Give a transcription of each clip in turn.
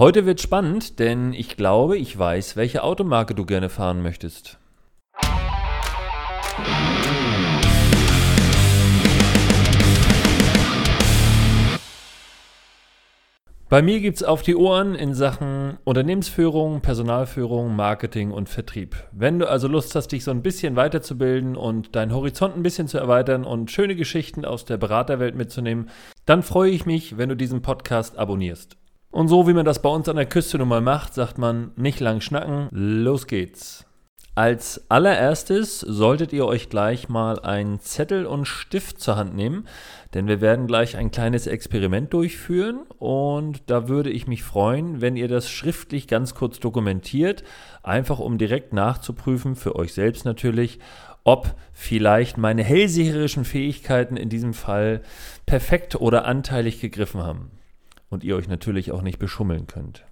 Heute wird spannend, denn ich glaube, ich weiß, welche Automarke du gerne fahren möchtest. Bei mir gibt es auf die Ohren in Sachen Unternehmensführung, Personalführung, Marketing und Vertrieb. Wenn du also Lust hast, dich so ein bisschen weiterzubilden und deinen Horizont ein bisschen zu erweitern und schöne Geschichten aus der Beraterwelt mitzunehmen, dann freue ich mich, wenn du diesen Podcast abonnierst. Und so wie man das bei uns an der Küste nun mal macht, sagt man nicht lang schnacken, los geht's. Als allererstes solltet ihr euch gleich mal einen Zettel und Stift zur Hand nehmen, denn wir werden gleich ein kleines Experiment durchführen und da würde ich mich freuen, wenn ihr das schriftlich ganz kurz dokumentiert, einfach um direkt nachzuprüfen, für euch selbst natürlich, ob vielleicht meine hellseherischen Fähigkeiten in diesem Fall perfekt oder anteilig gegriffen haben und ihr euch natürlich auch nicht beschummeln könnt.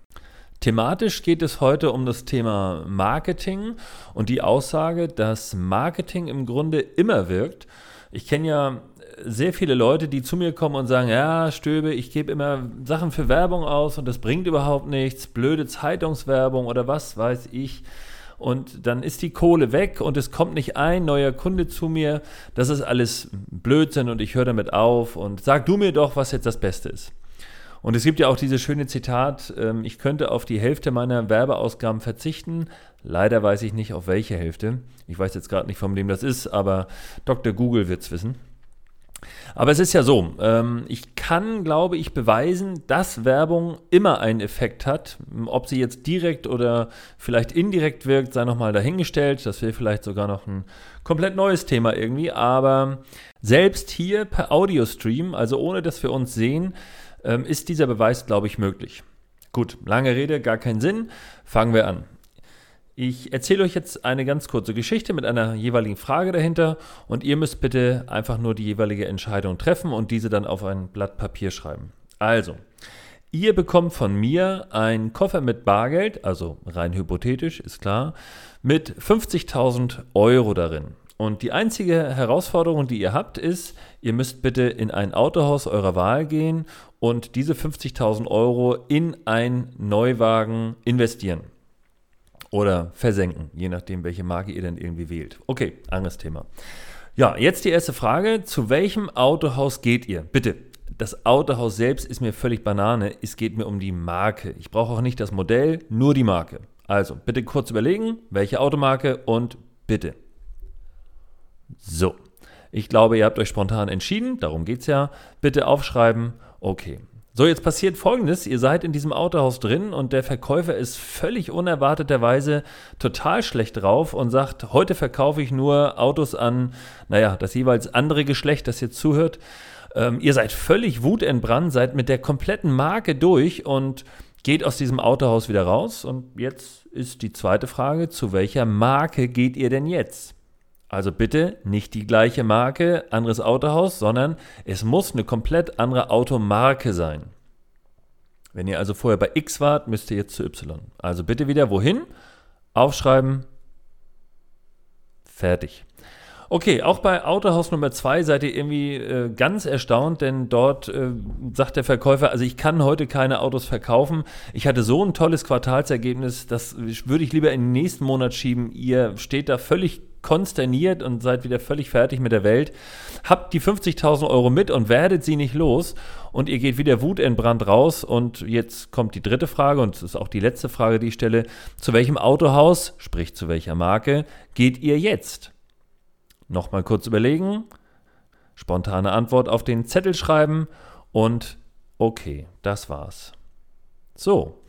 Thematisch geht es heute um das Thema Marketing und die Aussage, dass Marketing im Grunde immer wirkt. Ich kenne ja sehr viele Leute, die zu mir kommen und sagen, ja, Stöbe, ich gebe immer Sachen für Werbung aus und das bringt überhaupt nichts, blöde Zeitungswerbung oder was weiß ich. Und dann ist die Kohle weg und es kommt nicht ein neuer Kunde zu mir. Das ist alles Blödsinn und ich höre damit auf und sag du mir doch, was jetzt das Beste ist. Und es gibt ja auch dieses schöne Zitat, ähm, ich könnte auf die Hälfte meiner Werbeausgaben verzichten. Leider weiß ich nicht, auf welche Hälfte. Ich weiß jetzt gerade nicht, von wem das ist, aber Dr. Google wird es wissen. Aber es ist ja so, ähm, ich kann, glaube ich, beweisen, dass Werbung immer einen Effekt hat. Ob sie jetzt direkt oder vielleicht indirekt wirkt, sei nochmal dahingestellt. Das wäre vielleicht sogar noch ein komplett neues Thema irgendwie. Aber selbst hier per Audio-Stream, also ohne dass wir uns sehen, ähm, ist dieser Beweis, glaube ich, möglich. Gut, lange Rede, gar keinen Sinn. Fangen wir an. Ich erzähle euch jetzt eine ganz kurze Geschichte mit einer jeweiligen Frage dahinter und ihr müsst bitte einfach nur die jeweilige Entscheidung treffen und diese dann auf ein Blatt Papier schreiben. Also, ihr bekommt von mir einen Koffer mit Bargeld, also rein hypothetisch, ist klar, mit 50.000 Euro darin. Und die einzige Herausforderung, die ihr habt, ist, ihr müsst bitte in ein Autohaus eurer Wahl gehen und diese 50.000 Euro in ein Neuwagen investieren. Oder versenken, je nachdem, welche Marke ihr dann irgendwie wählt. Okay, anderes Thema. Ja, jetzt die erste Frage. Zu welchem Autohaus geht ihr? Bitte. Das Autohaus selbst ist mir völlig Banane. Es geht mir um die Marke. Ich brauche auch nicht das Modell, nur die Marke. Also, bitte kurz überlegen, welche Automarke und bitte. So, ich glaube, ihr habt euch spontan entschieden, darum geht es ja. Bitte aufschreiben, okay. So, jetzt passiert folgendes: Ihr seid in diesem Autohaus drin und der Verkäufer ist völlig unerwarteterweise total schlecht drauf und sagt: Heute verkaufe ich nur Autos an, naja, das jeweils andere Geschlecht, das jetzt zuhört. Ähm, ihr seid völlig wutentbrannt, seid mit der kompletten Marke durch und geht aus diesem Autohaus wieder raus. Und jetzt ist die zweite Frage: Zu welcher Marke geht ihr denn jetzt? Also bitte nicht die gleiche Marke, anderes Autohaus, sondern es muss eine komplett andere Automarke sein. Wenn ihr also vorher bei X wart, müsst ihr jetzt zu Y. Also bitte wieder wohin? Aufschreiben. Fertig. Okay, auch bei Autohaus Nummer 2 seid ihr irgendwie äh, ganz erstaunt, denn dort äh, sagt der Verkäufer, also ich kann heute keine Autos verkaufen. Ich hatte so ein tolles Quartalsergebnis, das würde ich lieber in den nächsten Monat schieben. Ihr steht da völlig konsterniert und seid wieder völlig fertig mit der Welt. Habt die 50.000 Euro mit und werdet sie nicht los. Und ihr geht wieder wutentbrannt raus. Und jetzt kommt die dritte Frage und das ist auch die letzte Frage, die ich stelle. Zu welchem Autohaus, sprich zu welcher Marke, geht ihr jetzt? Nochmal kurz überlegen. Spontane Antwort auf den Zettel schreiben und okay, das war's. So.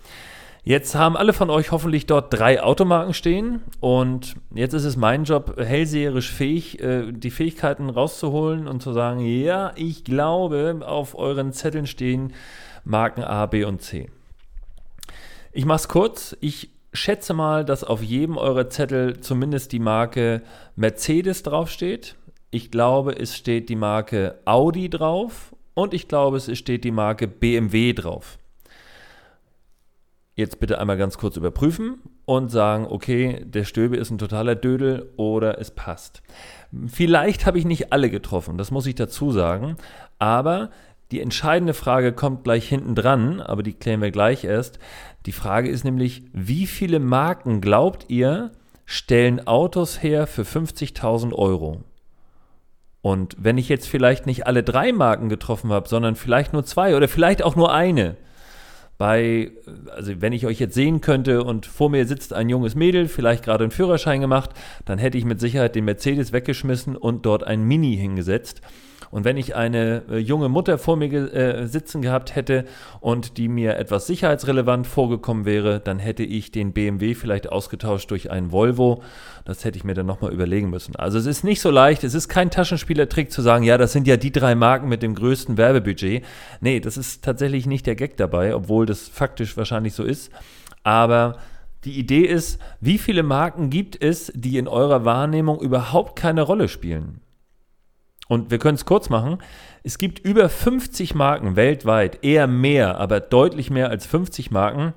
Jetzt haben alle von euch hoffentlich dort drei Automarken stehen und jetzt ist es mein Job, hellseherisch fähig, äh, die Fähigkeiten rauszuholen und zu sagen, ja, ich glaube, auf euren Zetteln stehen Marken A, B und C. Ich mache es kurz. Ich schätze mal, dass auf jedem eurer Zettel zumindest die Marke Mercedes draufsteht. Ich glaube, es steht die Marke Audi drauf und ich glaube, es steht die Marke BMW drauf. Jetzt bitte einmal ganz kurz überprüfen und sagen, okay, der Stöbe ist ein totaler Dödel oder es passt. Vielleicht habe ich nicht alle getroffen, das muss ich dazu sagen, aber Die entscheidende Frage kommt gleich hinten dran, aber die klären wir gleich erst. Die Frage ist nämlich, wie viele Marken glaubt ihr stellen Autos her für 50.000 Euro? Und wenn ich jetzt vielleicht nicht alle drei Marken getroffen habe, sondern vielleicht nur zwei oder vielleicht auch nur eine, bei, also wenn ich euch jetzt sehen könnte und vor mir sitzt ein junges Mädel, vielleicht gerade einen Führerschein gemacht, dann hätte ich mit Sicherheit den Mercedes weggeschmissen und dort ein Mini hingesetzt. Und wenn ich eine äh, junge Mutter vor mir äh, sitzen gehabt hätte und die mir etwas sicherheitsrelevant vorgekommen wäre, dann hätte ich den BMW vielleicht ausgetauscht durch einen Volvo. Das hätte ich mir dann nochmal überlegen müssen. Also es ist nicht so leicht, es ist kein Taschenspielertrick zu sagen, ja, das sind ja die drei Marken mit dem größten Werbebudget. Nee, das ist tatsächlich nicht der Gag dabei, obwohl das faktisch wahrscheinlich so ist. Aber die Idee ist, wie viele Marken gibt es, die in eurer Wahrnehmung überhaupt keine Rolle spielen? Und wir können es kurz machen. Es gibt über 50 Marken weltweit, eher mehr, aber deutlich mehr als 50 Marken,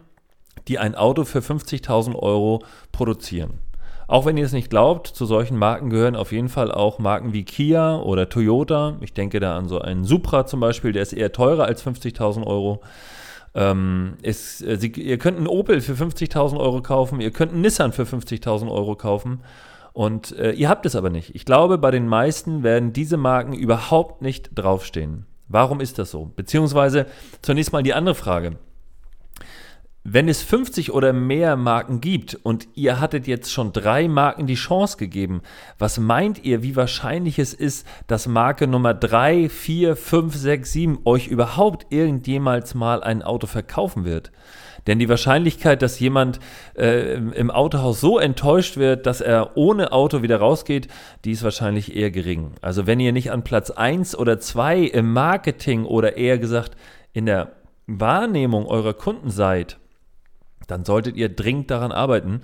die ein Auto für 50.000 Euro produzieren. Auch wenn ihr es nicht glaubt, zu solchen Marken gehören auf jeden Fall auch Marken wie Kia oder Toyota. Ich denke da an so einen Supra zum Beispiel, der ist eher teurer als 50.000 Euro. Ähm, ist, äh, Sie, ihr könnt einen Opel für 50.000 Euro kaufen, ihr könnt einen Nissan für 50.000 Euro kaufen. Und äh, ihr habt es aber nicht. Ich glaube, bei den meisten werden diese Marken überhaupt nicht draufstehen. Warum ist das so? Beziehungsweise zunächst mal die andere Frage. Wenn es 50 oder mehr Marken gibt und ihr hattet jetzt schon drei Marken die Chance gegeben, was meint ihr, wie wahrscheinlich es ist, dass Marke Nummer 3, 4, 5, 6, 7 euch überhaupt irgendjemals mal ein Auto verkaufen wird? Denn die Wahrscheinlichkeit, dass jemand äh, im Autohaus so enttäuscht wird, dass er ohne Auto wieder rausgeht, die ist wahrscheinlich eher gering. Also wenn ihr nicht an Platz 1 oder 2 im Marketing oder eher gesagt in der Wahrnehmung eurer Kunden seid, dann solltet ihr dringend daran arbeiten,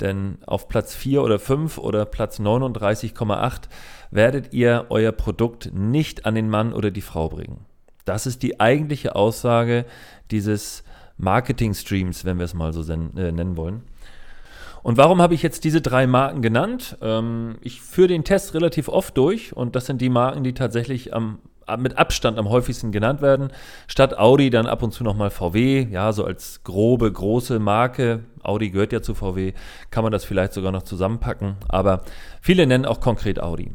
denn auf Platz 4 oder 5 oder Platz 39,8 werdet ihr euer Produkt nicht an den Mann oder die Frau bringen. Das ist die eigentliche Aussage dieses Marketing-Streams, wenn wir es mal so äh, nennen wollen. Und warum habe ich jetzt diese drei Marken genannt? Ähm, ich führe den Test relativ oft durch und das sind die Marken, die tatsächlich am, mit Abstand am häufigsten genannt werden. Statt Audi dann ab und zu nochmal VW, ja, so als grobe, große Marke. Audi gehört ja zu VW, kann man das vielleicht sogar noch zusammenpacken, aber viele nennen auch konkret Audi.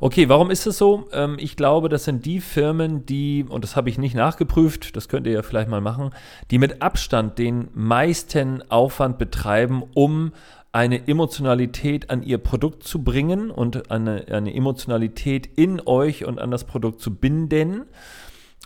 Okay, warum ist es so? Ähm, ich glaube, das sind die Firmen, die, und das habe ich nicht nachgeprüft, das könnt ihr ja vielleicht mal machen, die mit Abstand den meisten Aufwand betreiben, um eine Emotionalität an ihr Produkt zu bringen und eine, eine Emotionalität in euch und an das Produkt zu binden.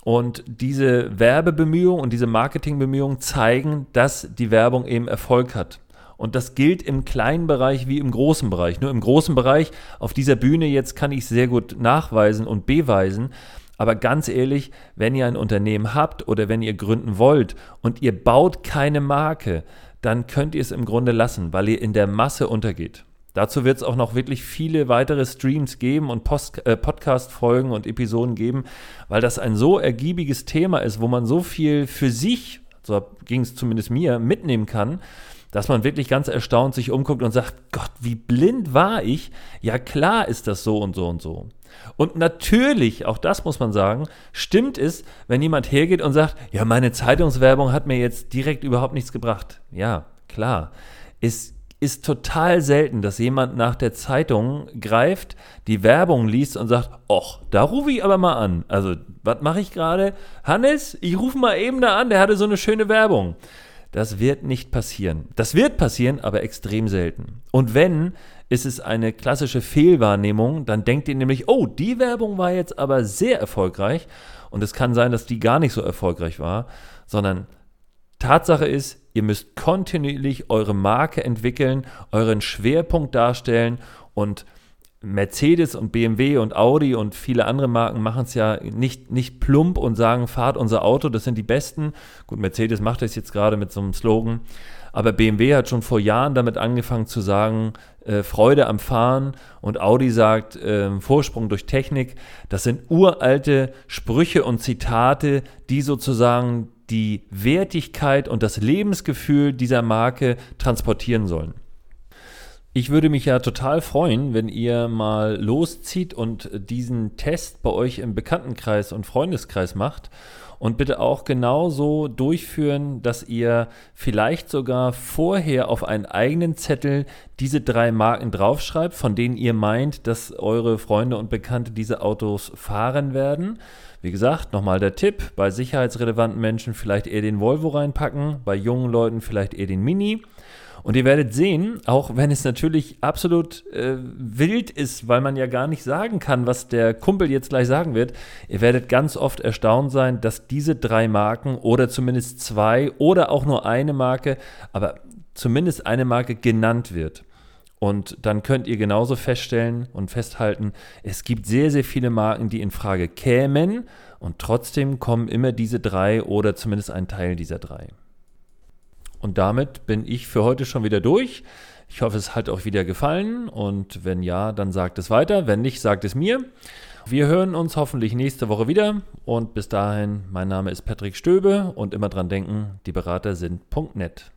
Und diese Werbebemühungen und diese Marketingbemühungen zeigen, dass die Werbung eben Erfolg hat. Und das gilt im kleinen Bereich wie im großen Bereich. Nur im großen Bereich, auf dieser Bühne jetzt kann ich sehr gut nachweisen und beweisen. Aber ganz ehrlich, wenn ihr ein Unternehmen habt oder wenn ihr gründen wollt und ihr baut keine Marke, dann könnt ihr es im Grunde lassen, weil ihr in der Masse untergeht. Dazu wird es auch noch wirklich viele weitere Streams geben und äh, Podcast-Folgen und Episoden geben, weil das ein so ergiebiges Thema ist, wo man so viel für sich, so ging es zumindest mir, mitnehmen kann dass man wirklich ganz erstaunt sich umguckt und sagt, Gott, wie blind war ich? Ja klar ist das so und so und so. Und natürlich, auch das muss man sagen, stimmt es, wenn jemand hergeht und sagt, ja, meine Zeitungswerbung hat mir jetzt direkt überhaupt nichts gebracht. Ja, klar. Es ist total selten, dass jemand nach der Zeitung greift, die Werbung liest und sagt, ach, da rufe ich aber mal an. Also, was mache ich gerade? Hannes, ich rufe mal eben da an, der hatte so eine schöne Werbung. Das wird nicht passieren. Das wird passieren, aber extrem selten. Und wenn, ist es eine klassische Fehlwahrnehmung, dann denkt ihr nämlich, oh, die Werbung war jetzt aber sehr erfolgreich. Und es kann sein, dass die gar nicht so erfolgreich war, sondern Tatsache ist, ihr müsst kontinuierlich eure Marke entwickeln, euren Schwerpunkt darstellen und Mercedes und BMW und Audi und viele andere Marken machen es ja nicht, nicht plump und sagen, fahrt unser Auto, das sind die Besten. Gut, Mercedes macht das jetzt gerade mit so einem Slogan. Aber BMW hat schon vor Jahren damit angefangen zu sagen, äh, Freude am Fahren und Audi sagt, äh, Vorsprung durch Technik. Das sind uralte Sprüche und Zitate, die sozusagen die Wertigkeit und das Lebensgefühl dieser Marke transportieren sollen. Ich würde mich ja total freuen, wenn ihr mal loszieht und diesen Test bei euch im Bekanntenkreis und Freundeskreis macht und bitte auch genauso durchführen, dass ihr vielleicht sogar vorher auf einen eigenen Zettel diese drei Marken draufschreibt, von denen ihr meint, dass eure Freunde und Bekannte diese Autos fahren werden. Wie gesagt, nochmal der Tipp, bei sicherheitsrelevanten Menschen vielleicht eher den Volvo reinpacken, bei jungen Leuten vielleicht eher den Mini. Und ihr werdet sehen, auch wenn es natürlich absolut äh, wild ist, weil man ja gar nicht sagen kann, was der Kumpel jetzt gleich sagen wird, ihr werdet ganz oft erstaunt sein, dass diese drei Marken oder zumindest zwei oder auch nur eine Marke, aber zumindest eine Marke genannt wird. Und dann könnt ihr genauso feststellen und festhalten, es gibt sehr, sehr viele Marken, die in Frage kämen und trotzdem kommen immer diese drei oder zumindest ein Teil dieser drei. Und damit bin ich für heute schon wieder durch. Ich hoffe, es hat euch wieder gefallen und wenn ja, dann sagt es weiter. Wenn nicht, sagt es mir. Wir hören uns hoffentlich nächste Woche wieder und bis dahin, mein Name ist Patrick Stöbe und immer dran denken, die Berater sind .net.